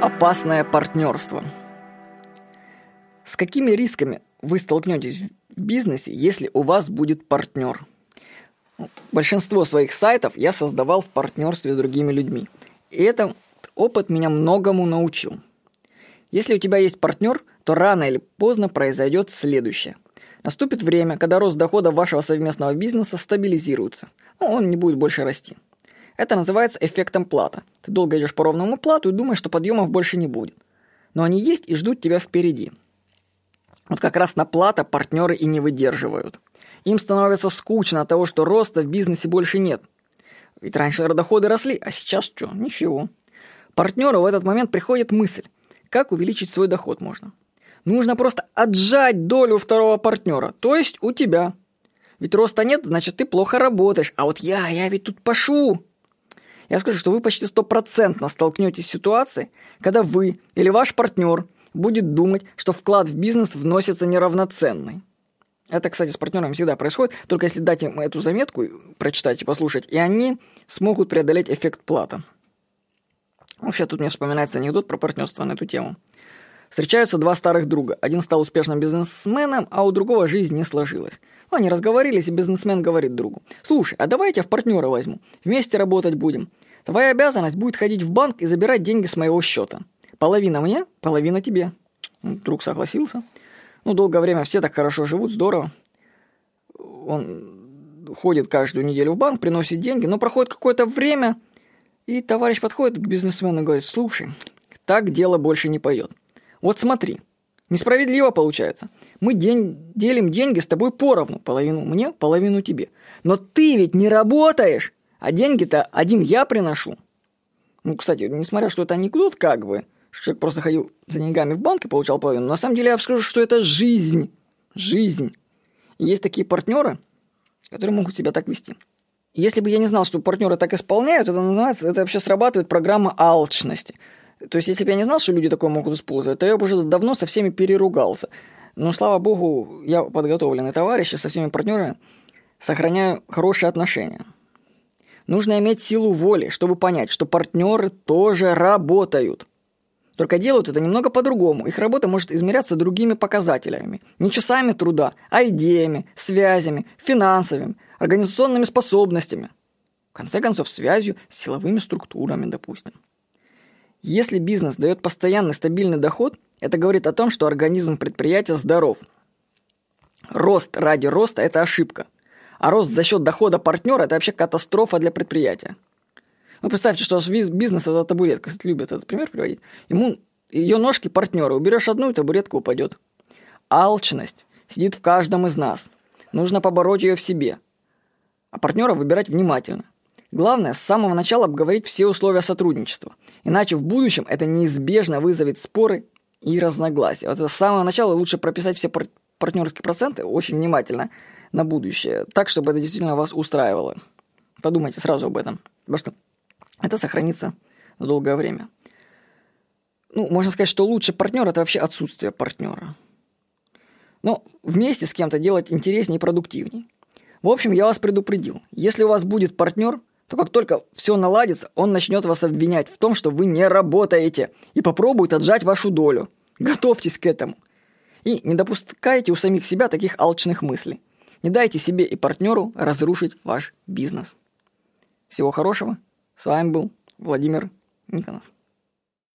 Опасное партнерство. С какими рисками вы столкнетесь в бизнесе, если у вас будет партнер? Большинство своих сайтов я создавал в партнерстве с другими людьми. И этот опыт меня многому научил. Если у тебя есть партнер, то рано или поздно произойдет следующее. Наступит время, когда рост дохода вашего совместного бизнеса стабилизируется. Ну, он не будет больше расти. Это называется эффектом плата. Ты долго идешь по ровному плату и думаешь, что подъемов больше не будет. Но они есть и ждут тебя впереди. Вот как раз на плата партнеры и не выдерживают. Им становится скучно от того, что роста в бизнесе больше нет. Ведь раньше доходы росли, а сейчас что? Ничего. Партнеру в этот момент приходит мысль, как увеличить свой доход можно. Нужно просто отжать долю второго партнера, то есть у тебя. Ведь роста нет, значит ты плохо работаешь, а вот я, я ведь тут пашу. Я скажу, что вы почти стопроцентно столкнетесь с ситуацией, когда вы или ваш партнер будет думать, что вклад в бизнес вносится неравноценный. Это, кстати, с партнерами всегда происходит, только если дать им эту заметку, прочитать и послушать, и они смогут преодолеть эффект плата. Вообще, тут мне вспоминается анекдот про партнерство на эту тему. Встречаются два старых друга. Один стал успешным бизнесменом, а у другого жизнь не сложилась. Ну, они разговорились, и бизнесмен говорит другу. «Слушай, а давай я тебя в партнера возьму. Вместе работать будем. Твоя обязанность будет ходить в банк и забирать деньги с моего счета. Половина мне, половина тебе». Ну, друг согласился. Ну, долгое время все так хорошо живут, здорово. Он ходит каждую неделю в банк, приносит деньги, но проходит какое-то время, и товарищ подходит к бизнесмену и говорит, слушай, так дело больше не пойдет. Вот смотри, несправедливо получается. Мы день, делим деньги с тобой поровну, половину мне, половину тебе. Но ты ведь не работаешь, а деньги-то один я приношу. Ну, кстати, несмотря что это анекдот как бы, что человек просто ходил за деньгами в банк и получал половину, на самом деле я скажу, что это жизнь. Жизнь. И есть такие партнеры, которые могут себя так вести. Если бы я не знал, что партнеры так исполняют, это называется, это вообще срабатывает программа алчности. То есть, если бы я не знал, что люди такое могут использовать, то я бы уже давно со всеми переругался. Но, слава богу, я подготовленный товарищ, и со всеми партнерами сохраняю хорошие отношения. Нужно иметь силу воли, чтобы понять, что партнеры тоже работают. Только делают это немного по-другому. Их работа может измеряться другими показателями. Не часами труда, а идеями, связями, финансовыми, организационными способностями. В конце концов, связью с силовыми структурами, допустим. Если бизнес дает постоянный стабильный доход, это говорит о том, что организм предприятия здоров. Рост ради роста – это ошибка. А рост за счет дохода партнера – это вообще катастрофа для предприятия. Ну, представьте, что бизнес – это табуретка. Любят этот пример приводить. Ему ее ножки партнера. Уберешь одну, и табуретка упадет. Алчность сидит в каждом из нас. Нужно побороть ее в себе. А партнера выбирать внимательно. Главное, с самого начала обговорить все условия сотрудничества. Иначе в будущем это неизбежно вызовет споры и разногласия. Вот с самого начала лучше прописать все пар- партнерские проценты очень внимательно на будущее, так, чтобы это действительно вас устраивало. Подумайте сразу об этом, потому что это сохранится на долгое время. Ну, можно сказать, что лучший партнер – это вообще отсутствие партнера. Но вместе с кем-то делать интереснее и продуктивнее. В общем, я вас предупредил. Если у вас будет партнер, то как только все наладится, он начнет вас обвинять в том, что вы не работаете, и попробует отжать вашу долю. Готовьтесь к этому. И не допускайте у самих себя таких алчных мыслей. Не дайте себе и партнеру разрушить ваш бизнес. Всего хорошего. С вами был Владимир Никонов.